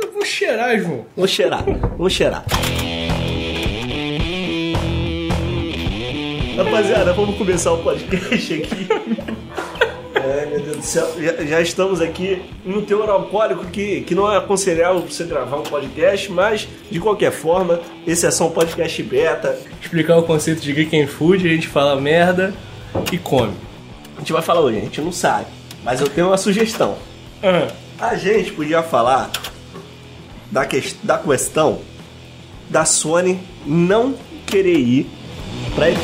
Eu vou cheirar, João. Vou cheirar, vou cheirar. Rapaziada, vamos começar o podcast aqui. Ai, meu Deus do céu. Já, já estamos aqui no teor alcoólico que, que não é aconselhável você gravar um podcast, mas de qualquer forma, esse é só um podcast beta. Explicar o conceito de Geek and Food, a gente fala merda e come. A gente vai falar hoje, a gente não sabe, mas eu tenho uma sugestão. Ah, A gente podia falar da, ques- da questão da Sony não querer ir pra E3.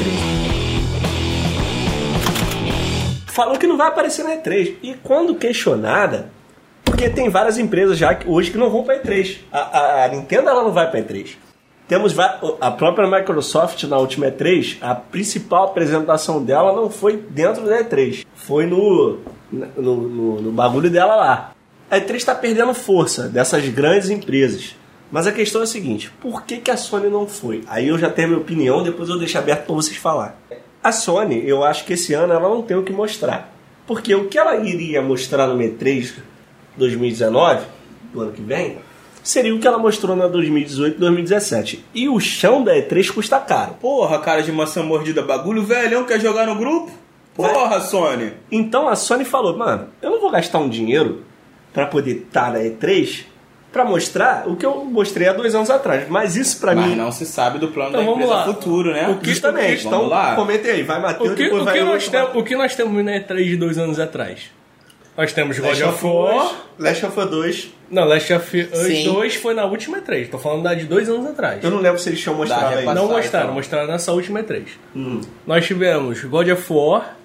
Falou que não vai aparecer na E3. E quando questionada, porque tem várias empresas já que- hoje que não vão pra E3. A, a- a Nintendo ela não vai pra E3. Temos a própria Microsoft na última E3, a principal apresentação dela não foi dentro da E3, foi no, no, no- no bagulho dela lá. A E3 está perdendo força dessas grandes empresas. Mas a questão é a seguinte: por que, que a Sony não foi? Aí eu já tenho a minha opinião, depois eu deixo aberto para vocês falar. A Sony, eu acho que esse ano ela não tem o que mostrar. Porque o que ela iria mostrar no E3 2019, do ano que vem, seria o que ela mostrou na 2018 2017. E o chão da E3 custa caro. Porra, cara de maçã mordida, bagulho velhão quer jogar no grupo? Porra, Sony. Então a Sony falou, mano, eu não vou gastar um dinheiro para poder estar na E3 para mostrar o que eu mostrei há dois anos atrás. Mas isso para Mas mim. não se sabe do plano Então da empresa lá. futuro, né? O que Justamente. Vamos Então, lá. comentem aí. Vai Matheus, o, que, depois o, vai que nós tem- o que nós temos na E3 de dois anos atrás? Nós temos God Last of of War. Last of Us 2. Não, Last of Us Sim. 2 foi na última E3. Tô falando da de dois anos atrás. Eu não lembro se eles tinham mostrado aí. Não mostraram, então. mostraram nessa última E3. Hum. Nós tivemos God of War.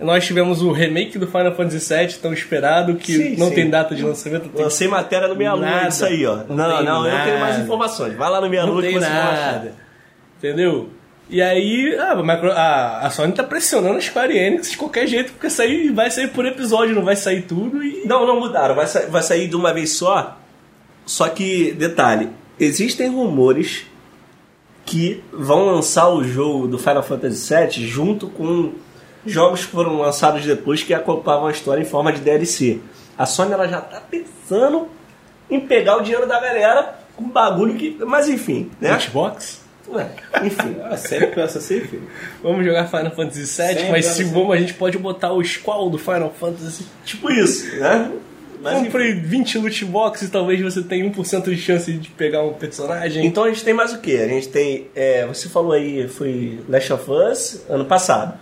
Nós tivemos o remake do Final Fantasy VII, tão esperado, que Sim, não sim. tem data de lançamento. Tem... Lancei matéria no Meia Lua Nada. disso aí, ó. Não Não, não, eu tenho mais informações. Vai lá no Meia Lua que você nada. Entendeu? E aí, ah, a, Micro- a- a Sony tá pressionando a Square Enix de qualquer jeito, porque sair, vai sair por episódio, não vai sair tudo e. Não, não mudaram. Vai, sa- vai sair de uma vez só. Só que, detalhe, existem rumores que vão lançar o jogo do Final Fantasy VII junto com jogos que foram lançados depois que acompanhavam a história em forma de DLC. A Sony ela já tá pensando em pegar o dinheiro da galera com bagulho que. Mas enfim, né? Xbox? Ué, enfim. Ah, sério que pensa assim, filho? Vamos jogar Final Fantasy VII, Sempre mas se assim. vamos, a gente pode botar o Squall do Final Fantasy. Tipo isso, né? Mas enfim. Compre 20 loot boxes, talvez você tenha 1% de chance de pegar um personagem. Então a gente tem mais o que? A gente tem. é, você falou aí, foi Last of Us ano passado.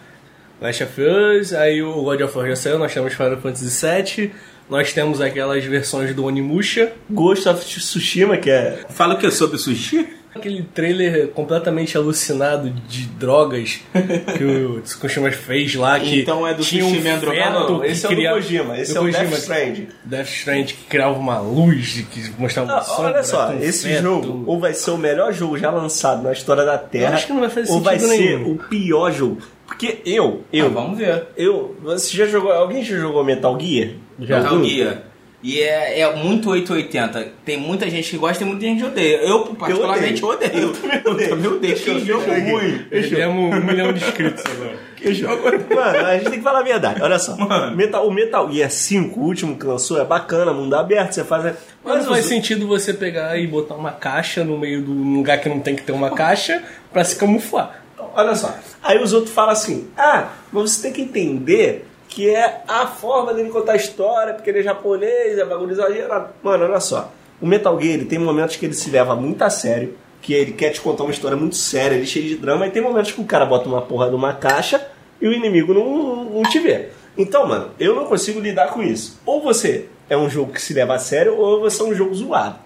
Last of Us, aí o God of War já saiu, nós temos Final Fantasy VII, nós temos aquelas versões do Onimusha, Ghost of Tsushima, que é. Fala o que? Sobre sushi? aquele trailer completamente alucinado de drogas que o Tsukushima fez lá, que Então é do tinha um drogado? feto Não, que esse é o do Kojima, esse do é o Kojima, Death Stranding. Death Strand que criava uma luz que mostrava uma Ah, sombra olha só, esse feto. jogo ou vai ser o melhor jogo já lançado na história da Terra, Eu acho que não vai fazer ou vai sentido ser nenhum. o pior jogo. Porque eu, eu, Ah, vamos ver. eu, você já jogou, alguém já jogou Metal Gear? Já. Metal Algum? Gear. E é, é muito 880. Tem muita gente que gosta e muita gente que odeia. Eu, particularmente, odeio. Eu também odeio. Eu também odeio. Eu- Que jogo eu ruim. Perdemos um milhão de inscritos agora. Que jogo. Mano, a gente tem que falar a verdade. Olha só. Mano. Metal, o Metal Gear 5, o último que lançou, é bacana, mundo aberto, você faz. Mas não faz os- sentido você pegar e botar uma caixa no meio do num lugar que não tem que ter uma caixa pra se camuflar. Olha só. Aí os outros falam assim: ah, mas você tem que entender que é a forma dele contar a história, porque ele é japonês, é bagulho exagerado. Mano, olha só. O Metal Gear ele tem momentos que ele se leva muito a sério, que ele quer te contar uma história muito séria, ele é cheio de drama, e tem momentos que o cara bota uma porra de uma caixa e o inimigo não, não te vê. Então, mano, eu não consigo lidar com isso. Ou você é um jogo que se leva a sério, ou você é um jogo zoado.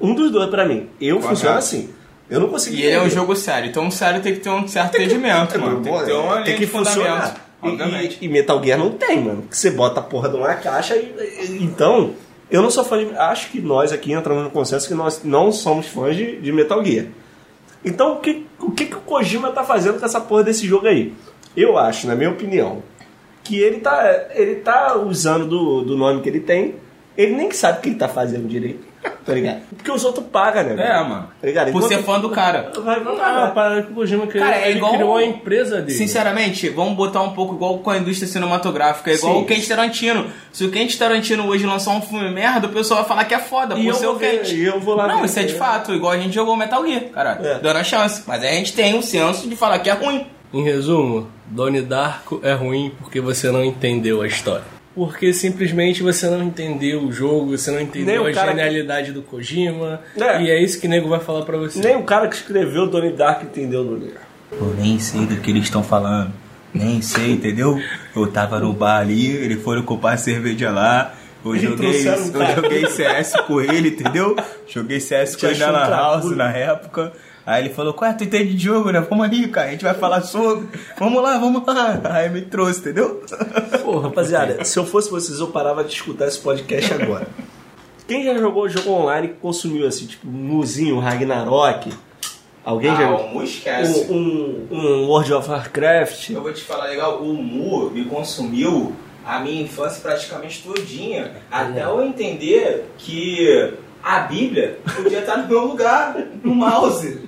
Um dos dois pra mim. Eu Correto. funciono assim. Eu não consigo E ele é um jogo sério. Então, um sério tem que ter um certo entendimento, mano. Tem que ter uma tem linha que funcionar. E- Obviamente. E, e Metal Gear não tem, mano. Que você bota a porra de uma caixa e. e- então, eu não sou fã de. Acho que nós aqui entramos no consenso que nós não somos fãs de, de Metal Gear. Então, o que, o que, que o Kojima tá fazendo com essa porra desse jogo aí? Eu acho, na minha opinião, que ele tá, ele tá usando do, do nome que ele tem. Ele nem sabe o que ele tá fazendo direito. Tá ligado? Porque os outros pagam, né? É, mano. Tá ligado? Por Enquanto- ser fã do cara. Vai, vai, Ah, vai. parada que o Kojima criou, Cara, é ele igual- criou a empresa dele. Sinceramente, vamos botar um pouco igual com a indústria cinematográfica, igual Sim. o Quentin Tarantino. Se o Quentin Tarantino hoje lançar um filme merda, o pessoal vai falar que é foda, E por eu ser vou o ver, Quentin. e eu vou lá Não, ver. isso é de fato, igual a gente jogou Metal Gear, caralho, É. dando a chance. Mas a gente tem o senso de falar que é ruim. Em resumo, Donnie Darko é ruim porque você não entendeu a história. Porque simplesmente você não entendeu o jogo, você não entendeu a cara que- genialidade do Kojima. É. E é isso que o nego vai falar pra você. Nem o cara que escreveu Donnie Dark entendeu Donnie Dark. Eu nem sei do que eles estão falando. Nem sei, entendeu? Eu tava no bar ali, eles foram comprar a cerveja lá. Eu joguei, eu joguei CS com ele, entendeu? Joguei CS com ele na House na época. Aí ele falou, qual é, tu entende de jogo, né? Vamos ali, cara, a gente vai falar sobre. Vamos lá, vamos lá. Aí me trouxe, entendeu? Pô, rapaziada, se eu fosse vocês, eu parava de escutar esse podcast agora. Quem já jogou jogo online que consumiu assim, tipo, Muzinho, Ragnarok? Alguém já Ah, o Mu esquece. um, um, um World of Warcraft? Eu vou te falar legal, o Mu me consumiu a minha infância praticamente todinha. Até eu entender que a Bíblia podia estar no meu lugar, no mouse.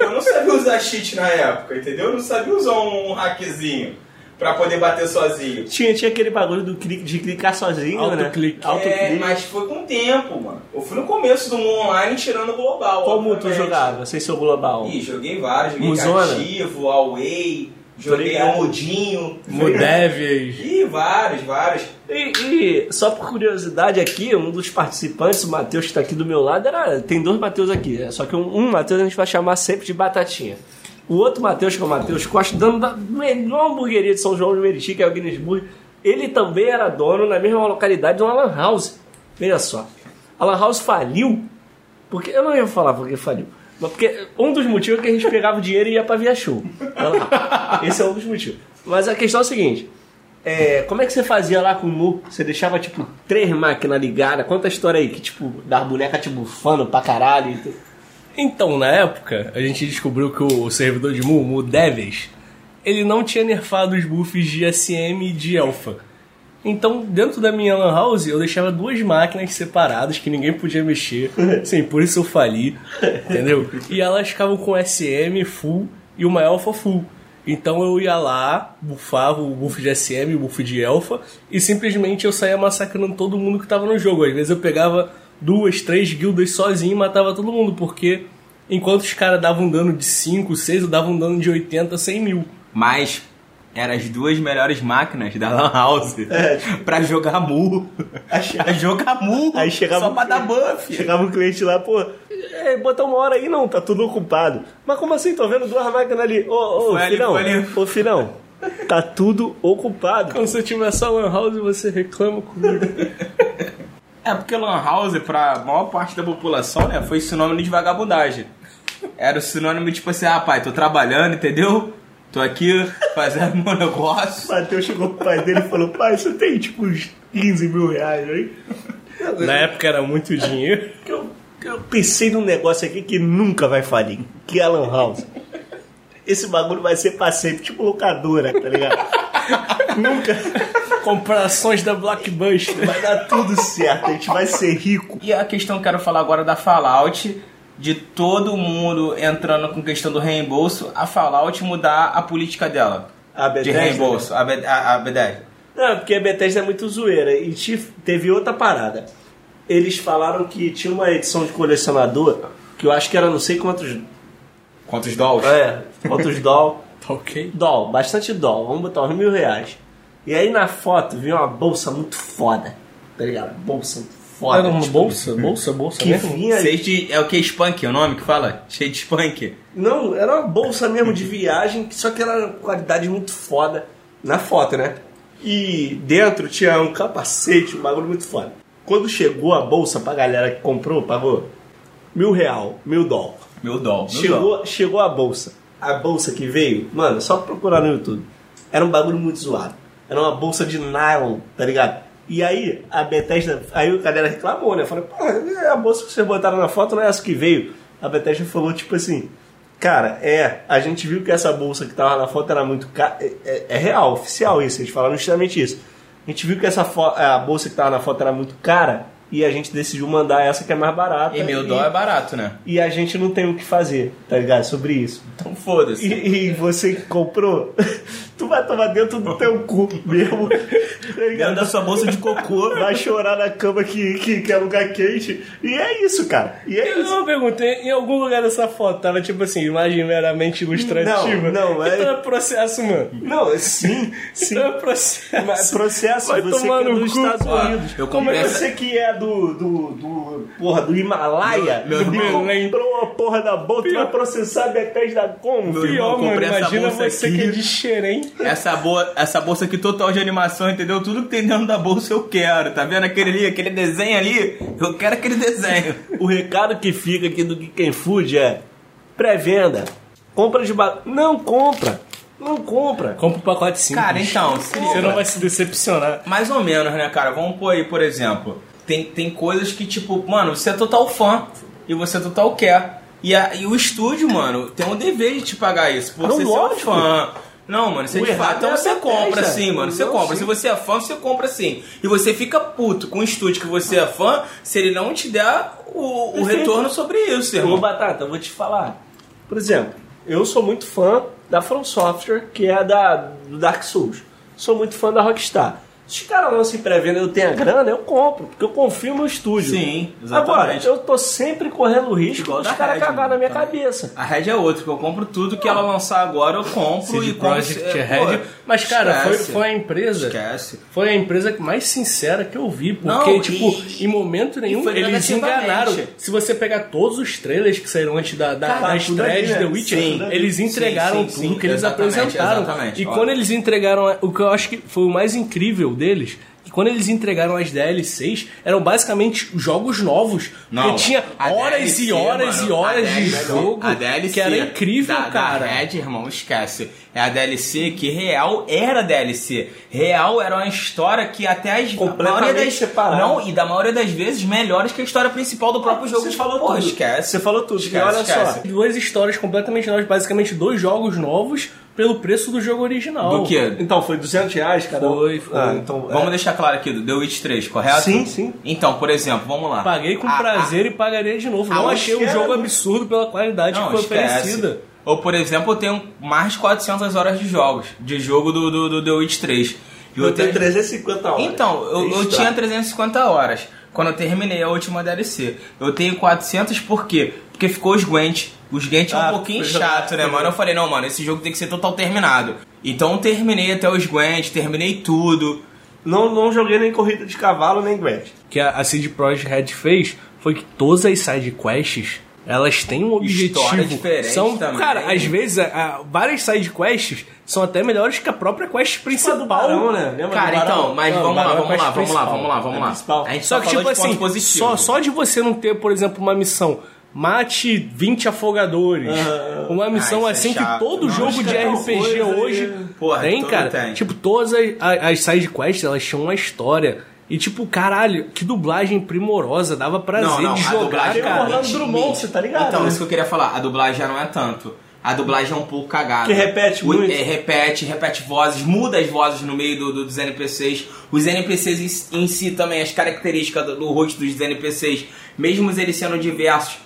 Eu não sabia usar cheat na época, entendeu? Eu não sabia usar um hackzinho pra poder bater sozinho. Tinha, tinha aquele bagulho do clique, de clicar sozinho, Autoclique. né? Autoclique. É, mas foi com o tempo, mano. Eu fui no começo do Mu Online tirando o global. Como tu jogava, sem ser o global? Ih, joguei vários, joguei Muzona? Cativo, Away, joguei o Mudinho. Mudevias. Ih, vários, vários. E, e, só por curiosidade aqui, um dos participantes, o Matheus que tá aqui do meu lado, era, tem dois Matheus aqui, né? só que um, um Matheus a gente vai chamar sempre de Batatinha. O outro Matheus, que é o Matheus Costa, dono da melhor hamburgueria de São João de Meriti, que é o Guinness Burger, ele também era dono na mesma localidade de uma Lan House. Veja só, a Lan House faliu, porque eu não ia falar porque faliu, mas porque um dos motivos é que a gente pegava o dinheiro e ia pra via show. Esse é um dos motivos. Mas a questão é o seguinte: é, como é que você fazia lá com o Nu? Você deixava, tipo, três máquinas ligadas? Conta a história aí, que, tipo, das bonecas te bufando pra caralho. e tudo. Então, na época, a gente descobriu que o servidor de Mu, Mu Devils, ele não tinha nerfado os buffs de SM e de Alpha. Então, dentro da minha Lan House, eu deixava duas máquinas separadas que ninguém podia mexer. Sim, por isso eu fali, entendeu? E elas ficavam com SM full e uma Alpha full. Então eu ia lá, bufava o buff de SM e o buff de Alpha, e simplesmente eu saía massacrando todo mundo que tava no jogo. Às vezes eu pegava duas, três guildas sozinho e matava todo mundo, porque enquanto os caras davam dano de 5, 6, eu dava um dano de 80, 100 mil. Mas eram as duas melhores máquinas da Lan House pra jogar Mu. pra jogar Mu. Aí chegava só pra dar buff. Chegava um cliente lá, pô, é, botar uma hora aí não, tá tudo ocupado. Mas como assim? Tô vendo duas máquinas ali. Ô, ô, Foi filhão, ali. ô, filhão, tá tudo ocupado. Quando você tiver essa Lan House, você reclama comigo. É porque Lan House, pra maior parte da população, né, foi sinônimo de vagabundagem. Era o sinônimo tipo assim, ah pai, tô trabalhando, entendeu? Tô aqui fazendo meu O negócio. Matheus chegou pro pai dele e falou, pai, você tem tipo uns 15 mil reais aí? Na época era muito dinheiro. que eu, eu pensei num negócio aqui que nunca vai falir, que é a Lan House. Esse bagulho vai ser pra sempre, tipo locadora, tá ligado? nunca Comparações da Blockbuster. vai dar tudo certo, a gente vai ser rico. E a questão que eu quero falar agora da Fallout, de todo mundo entrando com questão do reembolso, a Fallout mudar a política dela. A de Bethesda, reembolso, a, B- a, a Bethesda. Não, porque a Bethesda é muito zoeira. E te- teve outra parada. Eles falaram que tinha uma edição de colecionador, que eu acho que era não sei quantos. Quantos dólares? É, quantos doll. Tá ok? Doll, bastante doll. Vamos botar uns mil reais. E aí na foto vinha uma bolsa muito foda. Tá ligado? Bolsa muito foda. Era uma tipo, bolsa? Bolsa, bolsa Que mesmo? vinha. Cheio de, é o que? Spunk, é o nome que fala? Cheio de Spunk. Não, era uma bolsa mesmo de viagem, só que era qualidade muito foda na foto, né? E dentro tinha um capacete, um bagulho muito foda. Quando chegou a bolsa pra galera que comprou, pagou mil real, mil dólar. Meu dó. Meu dó. Chegou, chegou a bolsa. A bolsa que veio, mano, só procurar no YouTube. Era um bagulho muito zoado. Era uma bolsa de nylon, tá ligado? E aí, a Bethesda, aí a galera reclamou, né? Falou, pô, a bolsa que vocês botaram na foto não é essa que veio. A Bethesda falou, tipo assim, cara, é, a gente viu que essa bolsa que tava na foto era muito cara. É, é- é real, oficial isso, eles falaram justamente isso. A gente viu que essa a bolsa que tava na foto era muito cara e a gente decidiu mandar essa que é mais barata. E meu dó é barato, né? e a gente não tem o que fazer, tá ligado? Sobre isso. Então foda-se. E, e você que comprou, tu vai tomar dentro do teu cu mesmo. Dentro da sua bolsa de cocô. Vai chorar na cama que, que, que é lugar quente. E é isso, cara. E é Eu isso. não perguntei, em algum lugar dessa foto tava tipo assim, imagem meramente ilustrativa. Não, não, é- Então é processo, mano. Não, sim, sim. Então é processo. Mas Processo Vai você que tomar é no dos cu. Estados Unidos. eu Como é você que é do, do, do porra, do Himalaia, Meu- meu me irmão- comprou a porra da bolsa, tu vai processar Bethesda como? Meu Pior, mano, imagina você aqui. que é de xerém. Essa, boa, essa bolsa aqui total de animação, entendeu? Tudo que tem dentro da bolsa eu quero. Tá vendo aquele ali, aquele desenho ali? Eu quero aquele desenho. O recado que fica aqui do Geek Food é pré-venda. Compra de ba... Não compra. Não compra. Compra o pacote simples. Cara, então, se Você não vai se decepcionar. Mais ou menos, né, cara? Vamos pôr aí, por exemplo. Tem, tem coisas que, tipo, mano, você é total fã e você é total quer. E, a, e o estúdio, mano, tem um dever de te pagar isso. Por Não, você ser um lógico. fã. Não, mano, você é de fato. Então é você compra sim, mano. Você Não, compra. sim. Se você é fã, você compra sim. E você fica puto com o estúdio que você é fã se ele não te der o, o retorno sobre isso, Ô, irmão. Batata, eu vou te falar. Por exemplo, eu sou muito fã da From Software, que é da, do Dark Souls. Sou muito fã da Rockstar. Se os caras lançam em pré-venda e eu tenho a grana, eu compro, porque eu confio no estúdio. Sim, Agora, exatamente. eu tô sempre correndo o risco Igual dos da caras cagar na minha também. cabeça. A Red é outro, que eu compro tudo que ela lançar agora, eu compro CD e compro. É, Red. Mas, cara, foi, esquece. foi a empresa. Esquece. Foi a empresa mais sincera que eu vi. Porque, Não, tipo, e- em momento nenhum, eles enganaram. Se você pegar todos os trailers que saíram antes da, da, Cara, da estreia de né? The Witcher, Sim. eles entregaram Sim, sim, tudo que eles apresentaram. exatamente. E Olha. quando eles entregaram. O que eu acho que foi o mais incrível deles. Que Quando eles entregaram as DLCs, eram basicamente jogos novos. Não, porque tinha horas DLC, e horas mano, e horas a de DLC, jogo. a DLC que era incrível, da, cara. Da Red, irmão, esquece. É a DLC que real era DLC. Real era uma história que até as Completamente maioria das, separada. Não, e da maioria das vezes melhores que a história principal do próprio jogo. Você falou Pô, tudo. esquece. Você falou tudo. Esquece, e olha esquece. só. Duas histórias completamente novas, basicamente dois jogos novos pelo preço do jogo original. Do que? Então, foi 200 reais, cada um? Foi, foi. Ah, então, Vamos é. deixar claro aqui, do The Witch 3, correto? Sim, sim. Então, por exemplo, vamos lá. Paguei com A- a- prazer e pagaria de novo. Não achei um jogo absurdo pela qualidade Não, que foi esquece. oferecida. Ou, por exemplo, eu tenho mais de 400 horas de jogos, de jogo do, do, do The Witch 3. E Eu tenho tenho- 350 horas. Então, eu, eu tinha 350 horas quando eu terminei a última DLC. Eu tenho 400 por quê? Porque ficou os Gwent. Os Gwent é um Ah, pouquinho foi chato, né, mano? Eu falei, não, mano, esse jogo tem que ser total terminado. Então eu terminei até os Gwent, terminei tudo. Não, não joguei nem corrida de cavalo, nem Gwent. que a, a CD Projekt Red fez foi que todas as side quests elas têm um objetivo. São, também. cara, às vezes a- a- várias side quests são até melhores que a própria quest principal. do Barão, né? Lembra Cara, do então, mas Não, vamos lá, Barão é vamos lá, vamos lá, vamos lá, vamos É lá. A gente Só só que, tipo assim, positivo. só, só de você não ter, por exemplo, uma missão. Mate 20 afogadores. Uma missão Ah, isso é assim que chato. todo Não, jogo de que é RPG hoje. Porra, tem, cara. tem. Tipo, todas as, as, as side quests, elas tinham uma história. E tipo, caralho, que dublagem primorosa, dava prazer Não, não, de a jogar, dublagem cara. Orlando Drummond, você tá ligado, Então, né? isso que eu queria falar. A dublagem já não é tanto. A dublagem é um pouco cagada. Que repete O- muito. é, repete, repete vozes, muda as vozes no meio do- do- dos NPCs. Os NPCs em, em si também, as características do, do rosto dos NPCs, mesmo eles sendo diversos,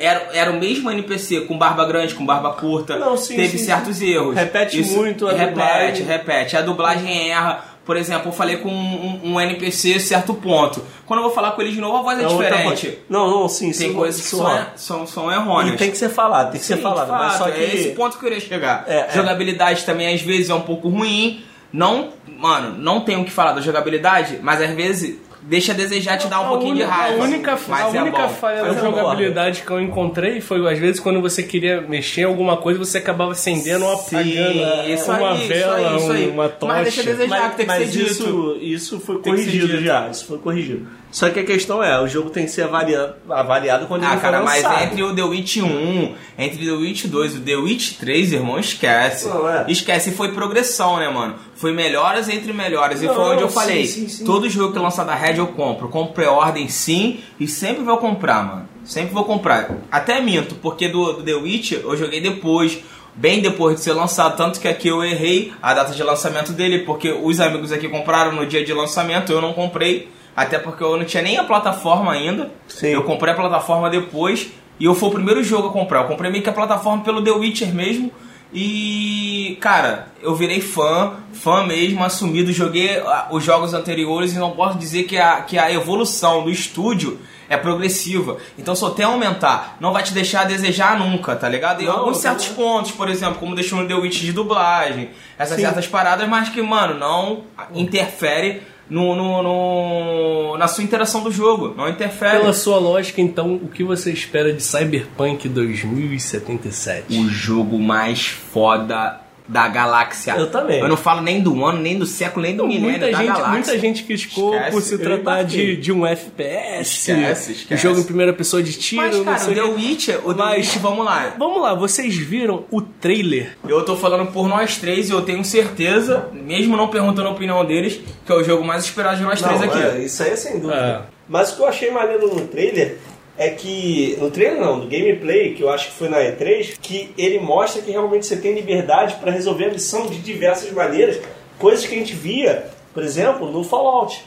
era, era o mesmo NPC com barba grande, com barba curta. Não, sim, teve sim, certos sim. erros. Repete muito a repete, dublagem. repete. A dublagem erra. Por exemplo, eu falei com um, um NPC certo ponto. Quando eu vou falar com ele de novo, a voz é, É diferente. Não, não, sim, Tem coisas que são, são, são errôneas. E tem que ser falado, tem que ser Sim, falado. de Mas fato, só que. é esse ponto que eu queria chegar. É, é. jogabilidade também às vezes é um pouco ruim. Não, mano, não tenho o que falar da jogabilidade, mas às vezes deixa a desejar te dar um A pouquinho uni- de raiva. A única, mas a é única bom. falha Mas da é bom. jogabilidade que eu encontrei foi, às vezes, quando você queria mexer em alguma coisa, você acabava acendendo ou Sim, apagando isso uma aí, isso vela, aí, isso aí. uma Mas tocha. deixa a desejar. Mas, que tem que mas ser dito. isso, isso foi corrigido já. Isso foi corrigido. Só que a questão é, o jogo tem que ser avaliado, avaliado quando Ah, ele cara, for mas lançado. entre o The Witch 1, entre The Witch 2 e o The Witch 3, irmão, esquece. Não, é. Esquece, foi progressão, né, mano? Foi melhoras entre melhores. E Não, foi onde eu sim, falei: sim, sim. todo jogo que lançar da Red eu compro. Compro pré-ordem sim e sempre vou comprar, mano. Sempre vou comprar. Até minto, porque do, do The Witch eu joguei depois. Bem depois de ser lançado, tanto que aqui eu errei a data de lançamento dele, porque os amigos aqui compraram no dia de lançamento, eu não comprei. Até porque eu não tinha nem a plataforma ainda. Sim. Eu comprei a plataforma depois. E eu foi o primeiro jogo a comprar. Eu comprei meio que a plataforma pelo The Witcher mesmo. E, cara, eu virei fã, fã mesmo, assumido. Joguei ah, os jogos anteriores e não posso dizer que a, que a evolução do estúdio é progressiva. Então, só tem a aumentar. Não vai te deixar a desejar nunca, tá ligado? E Não, alguns certos bom. pontos, por exemplo, como deixou no The Witch de dublagem, essas Sim. certas paradas, mas que, mano, não interfere no, no, no- na sua interação do jogo. Não interfere. Pela sua lógica, então, o que você espera de Cyberpunk 2077? o jogo mais foda da galáxia. Eu também. Eu não falo nem do ano, nem do século, nem do milênio, Muita da gente, galáxia. muita gente criticou Esquece, por se tratar de, de um FPS, Esquece, esquece. jogo em primeira pessoa de tiro, Mas, não cara, o The. Witcher, o The Mas- Witcher, vamos lá. Vamos lá, vocês viram o trailer? Eu tô falando por nós três e eu tenho certeza, mesmo não perguntando a opinião deles, que é o jogo mais esperado de nós três Não, aqui. é, isso aí é sem dúvida. É. Mas o que eu achei maneiro no trailer é que. No trailer não, do gameplay, que eu acho que foi na E3, que ele mostra que realmente você tem liberdade para resolver a missão de diversas maneiras, coisas que a gente via, por exemplo, no Fallout.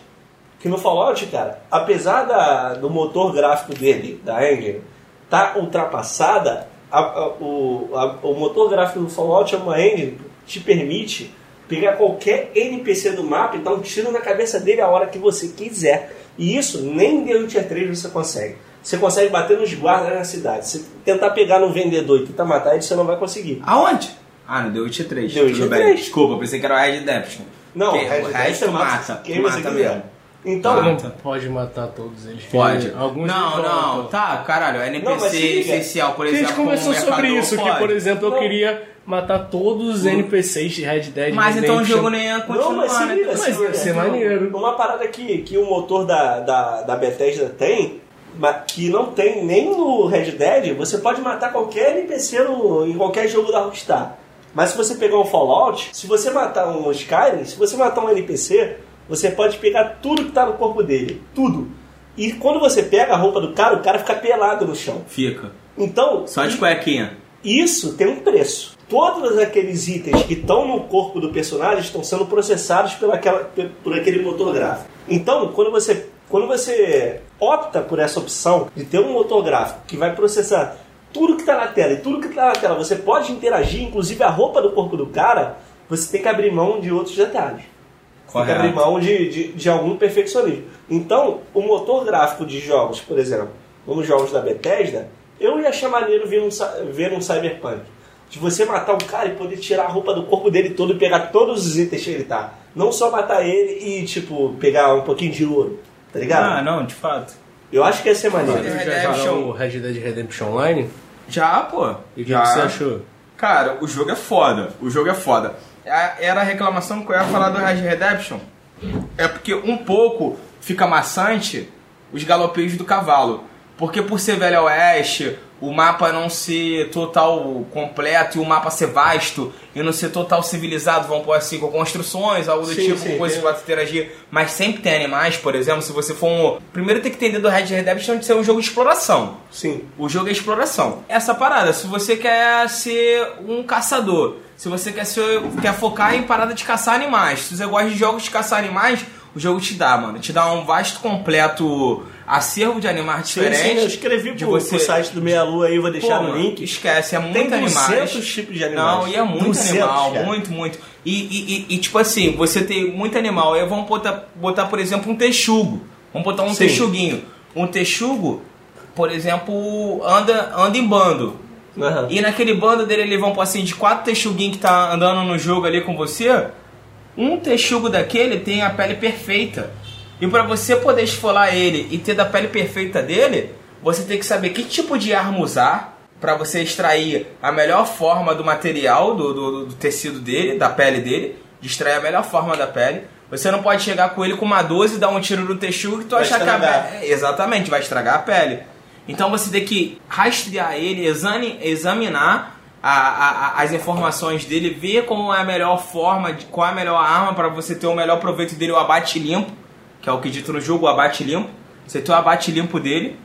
Que no Fallout, cara, apesar da, do motor gráfico dele, da engine, tá ultrapassada, a- a- o, a- o motor gráfico do Fallout é uma engine que te permite pegar qualquer NPC do mapa e dar um tiro na cabeça dele a hora que você quiser. E isso nem em The Witcher 3 você consegue. Você consegue bater nos guardas na cidade. Se tentar pegar no vendedor e tentar matar ele, você não vai conseguir. Aonde? Ah, no The Witcher 3. The Witcher Tudo bem. 3. Desculpa, pensei que era o Red Redemption. Não, Que- Red o você mata. quem mata você mesmo. Então, Ah, Não tá. pode matar todos eles. Pode. Alguns não, não, tá, caralho, Não, mas NPC se liga. essencial, por A exemplo. gente conversou sobre isso, que pode. por exemplo, eu Não. queria matar todos os NPCs de Red Dead Mas então o Redemption. jogo nem ia Não, continuar, mas se né? liga, Mas se ia ser maneiro. Uma parada que, que o motor da, da, da Bethesda tem, mas que não tem nem no Red Dead, você pode matar qualquer NPC no, em qualquer jogo da Rockstar. Mas se você pegar um Fallout, se você matar um Skyrim, se você matar um NPC, você pode pegar tudo que tá no corpo dele. Tudo. E quando você pega a roupa do cara, o cara fica pelado no chão. Fica. Então, Só de cuequinha. isso tem um preço. Todos aqueles itens que estão no corpo do personagem estão sendo processados pela aquela- pe- por aquele motor gráfico. Então, quando você, quando você opta por essa opção de ter um motor gráfico que vai processar tudo que está na tela e tudo que está na tela, você pode interagir, inclusive a roupa do corpo do cara, você tem que abrir mão de outros detalhes. Você tem que Correto. abrir mão de, de, de algum perfeccionismo. Então, o motor gráfico de jogos, por exemplo, como os jogos da Bethesda, eu ia achar maneiro ver um, ver um Cyberpunk. De você matar um cara e poder tirar a roupa do corpo dele todo e pegar todos os itens que ele tá. Não só matar ele e, tipo, pegar um pouquinho de ouro. Tá ligado? Ah, não, de fato. Eu acho que ia ser maneiro. Vocês Red já Show. o Red Dead Redemption Online? Já, pô. E o que Já. você achou? Cara, o jogo é foda. O jogo é foda. A- Era a reclamação que eu ia falar do Red Redemption. É porque um pouco fica maçante os galopeios do cavalo. Porque por ser velho oeste, o mapa não ser total completo e o mapa ser vasto e não ser total civilizado, vamos pôr assim, com construções, algo do Sim, tipo, sim, coisas que vai interagir. Mas sempre tem animais, por exemplo, se você for um... Primeiro tem que entender do Red Redemption de ser um jogo de exploração. Sim. O jogo é exploração. Essa parada, se você quer ser um caçador, se você quer, ser, quer focar em parada de caçar animais, se você gosta de jogos de caçar animais, o jogo te dá, mano. Te dá um vasto, completo acervo de animais Sim, sim, diferentes. eu escrevi de pro, você- pro site do Meia Lua aí, vou deixar Pô, no mano, link. Esquece, é muito Tem 200 animais. tipos de animais. Não, e é muito 200, animal, cara. muito, muito. E, e, e- e, tipo assim, você tem muito animal. Aí vamos botar, botar, por exemplo, um texugo. Vamos botar um Sim. texuguinho. Um texugo, por exemplo, anda, anda em bando. Aham. E naquele bando dele, eles vão assim, de quatro texuguinhos que tá andando no jogo ali com você, um texugo daquele tem a pele perfeita. E para você poder esfolar ele e ter da pele perfeita dele, você tem que saber que tipo de arma usar para você extrair a melhor forma do material, do, do, do tecido dele, da pele dele, de extrair a melhor forma da pele. Você não pode chegar com ele com uma 12 e dar um tiro no texugo e tu Vai achar que a estragar. pele... É, Exatamente, vai estragar a pele. Então você tem que rastrear ele, examinar a- a- as informações dele, ver como é a melhor forma, de, qual é a melhor arma para você ter o melhor proveito dele, o abate limpo, que é o que dito no jogo, o abate limpo. Você tem o abate limpo dele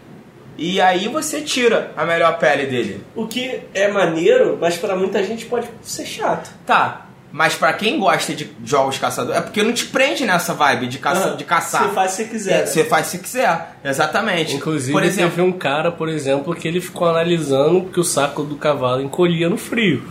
e aí você tira a melhor pele dele. O que é maneiro, mas pra muita gente pode ser chato. Tá, Mas pra quem gosta de jogos caçador, é porque não te prende nessa vibe de, caça, de caçar. Você faz se quiser. É, Você faz se quiser, exatamente. Inclusive, por exemplo, teve um cara, por exemplo, que ele ficou analisando que o saco do cavalo encolhia no frio.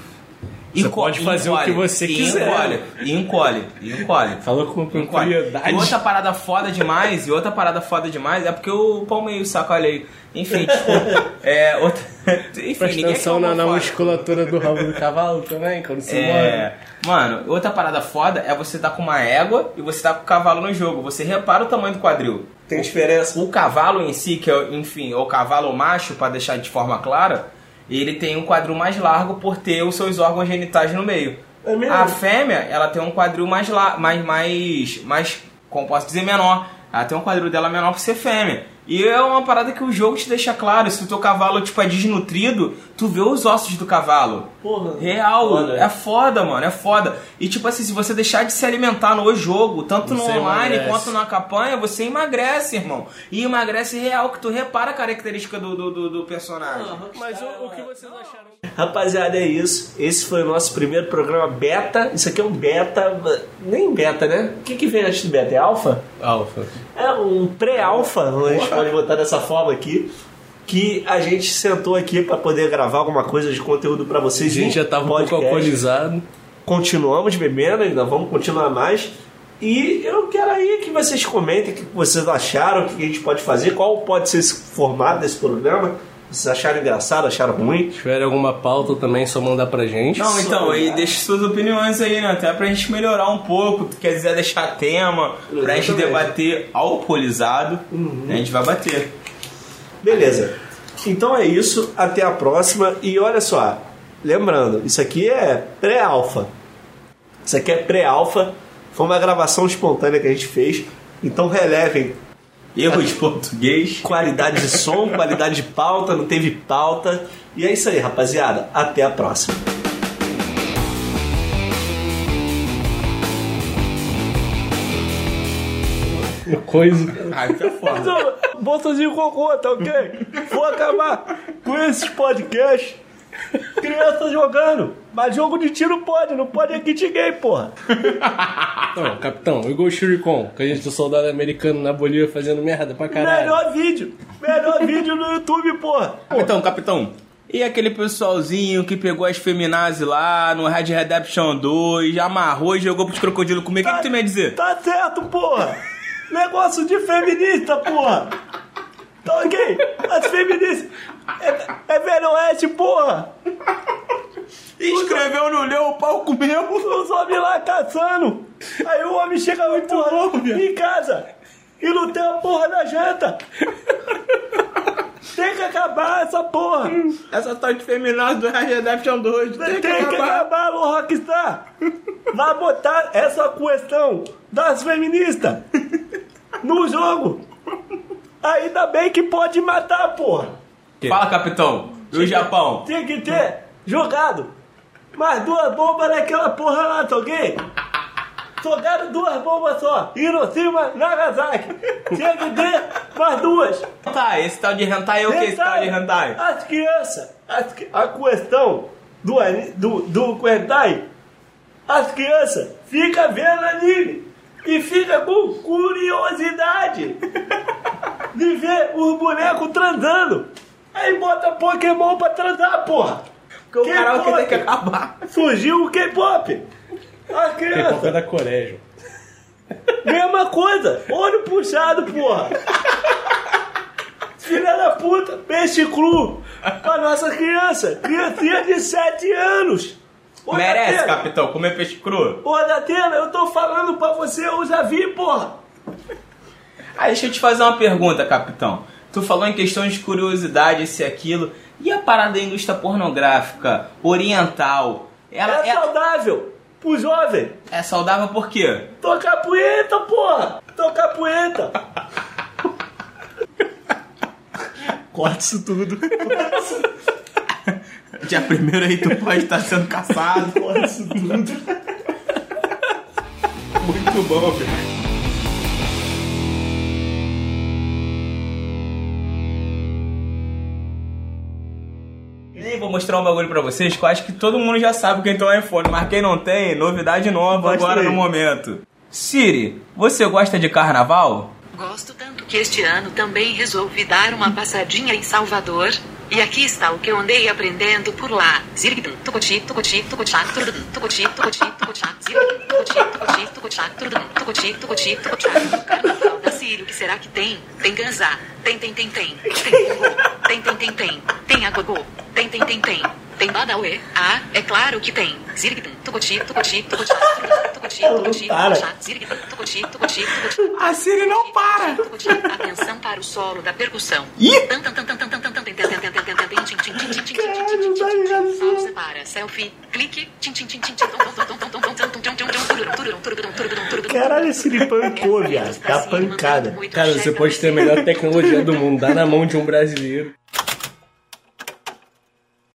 Você pode fazer o que você e quiser. Encolhe, e encolhe, e encolhe. Falou com Encolhe. propriedade. E outra parada foda demais, e outra parada foda demais é porque o pau meio saco, olha aí. Enfim, desculpa. É, outra. Enfim, Presta atenção na, na foda. musculatura do rabo do cavalo também, quando se É, mano, outra parada foda é você tá com uma égua e você tá com o cavalo no jogo. Você repara o tamanho do quadril. Tem diferença. O cavalo em si, que é, enfim, é o cavalo macho, pra deixar de forma clara, ele tem um quadril mais largo por ter os seus órgãos genitais no meio. É mesmo? A fêmea, ela tem um quadril mais, mais, mais, mais, como posso dizer, menor. Ela tem um quadril dela menor por ser fêmea. E é uma parada que o jogo te deixa claro. Se o teu cavalo, tipo, é desnutrido, tu vê os ossos do cavalo. Porra. Real, Foda. é foda, mano, é foda. E tipo assim, se você deixar de se alimentar no jogo, tanto no Você online emagrece. quanto na campanha, você emagrece, irmão. E emagrece real, que tu repara a característica do, do, do- do personagem. Mas o, o que vocês acharam? Rapaziada, é isso. Esse foi o nosso primeiro programa beta. Isso aqui é um beta. Nem beta, né? O que, que vem antes do beta? É alfa? Alfa. É um pré-alfa, a gente pode botar dessa forma aqui. Que a gente sentou aqui para poder gravar alguma coisa de conteúdo para A vocês. gente já tava um pouco alcoolizado. Continuamos bebendo, ainda vamos continuar mais. E eu quero aí que vocês comentem o que vocês acharam, o que a gente pode fazer, qual pode ser esse formato desse programa. Vocês acharam engraçado, acharam ruim? Se tiver alguma pauta também, é só mandar pra gente. Não, então, Só- e deixa suas opiniões aí, né? Até pra gente melhorar um pouco. Tu quer dizer deixar tema pra gente Exatamente. debater alcoolizado, a gente vai bater. Beleza. Então é isso, até a próxima. E olha só, lembrando, isso aqui é pré-alfa. Isso aqui é pré-alfa. Foi uma gravação espontânea que a gente fez. Então relevem Erro de português. qualidade de som, qualidade de pauta, não teve pauta. E é isso aí, rapaziada. Até a próxima. Coisa. Ah, isso é foda. Bolsozinho cocô, tá ok? Vou acabar com esses podcasts. Criança jogando. Mas jogo de tiro pode, não pode é kit gay, porra. Não, capitão, o Ghost Recon, que a gente do soldado americano na Bolívia fazendo merda pra caralho. Melhor vídeo. Melhor vídeo no YouTube, porra. Capitão, capitão. E aquele pessoalzinho que pegou as feminazes lá no Red Redemption 2, amarrou e jogou pros crocodilos comer, o que, que tu me ia dizer? Tá certo, porra. Negócio de feminista, porra. Tá ok? As feministas. É, é velho oeste, porra. Escreveu no leu, o pau comeu. Os homens lá caçando. Aí o homem chega muito porra, em casa e não tem a porra da janta. Tem que acabar essa porra. Essa tal de feminazes do Red Redemption 2, Tem que acabar, o Rockstar. Vai botar essa questão das feministas no jogo. Ainda bem que pode matar, porra. Fala, capitão. E o Japão? Tinha que ter jogado mais duas bombas naquela porra lá, tá ok? Jogaram duas bombas só. Hiroshima, Nagasaki. Tinha que ter mais duas. Tá, esse tal de hentai é o que esse tal de hentai? As crianças, as que- a questão do, do, do hentai, as crianças ficam vendo anime e fica com curiosidade de ver os bonecos transando. Aí bota Pokémon pra transar, porra. Porque o karaokê tem que acabar. Surgiu o K-pop. Tem crianças, qualquer da Coreia. Mesma coisa. Olho puxado, porra. Filha da puta, peixe cru pra nossa criança. Criancinha de 7 anos. Ô, Merece, Datena, capitão, comer peixe cru. Ô, Datena, eu tô falando pra você, eu já vi, porra. Ah, deixa eu te fazer uma pergunta, capitão. Tu falou em questão de curiosidade, esse e aquilo. E a parada da indústria pornográfica oriental? Ela é é, saudável pro jovem. é saudável por quê? Tocar punheta, porra. Tocar punheta. Corta isso tudo. Dia primeiro aí tu pode estar sendo caçado. Porra, isso tudo. Muito bom, velho. Vou mostrar um bagulho pra vocês que eu acho que todo mundo já sabe quem tem um iPhone, mas quem não tem, novidade nova Mostra agora aí. no momento. Siri, você gosta de carnaval? Gosto tanto que este ano também resolvi dar uma passadinha em Salvador. E aqui está o que eu andei aprendendo por lá. Sírio, que será que tem? Tem ganzá. Tem, tem, tem, tem. Tem, tem, tem, tem. Tem agogô. Tem, tem, tem, tem. Tem Manaue. Ah, é claro que tem. Zirgdum, Tucuti, Tucuti, Tucuti, Tucuti, Tucuti, Zirgdum, Tucuti, Tucuti, A Siri não para. Atenção para o solo da percussão. Ih! Pausa para selfie. Clique. Caralho, esse ele pancou, viado. Tá pancada. Cara, você pode ter a melhor tecnologia do mundo. Dá na mão de um brasileiro.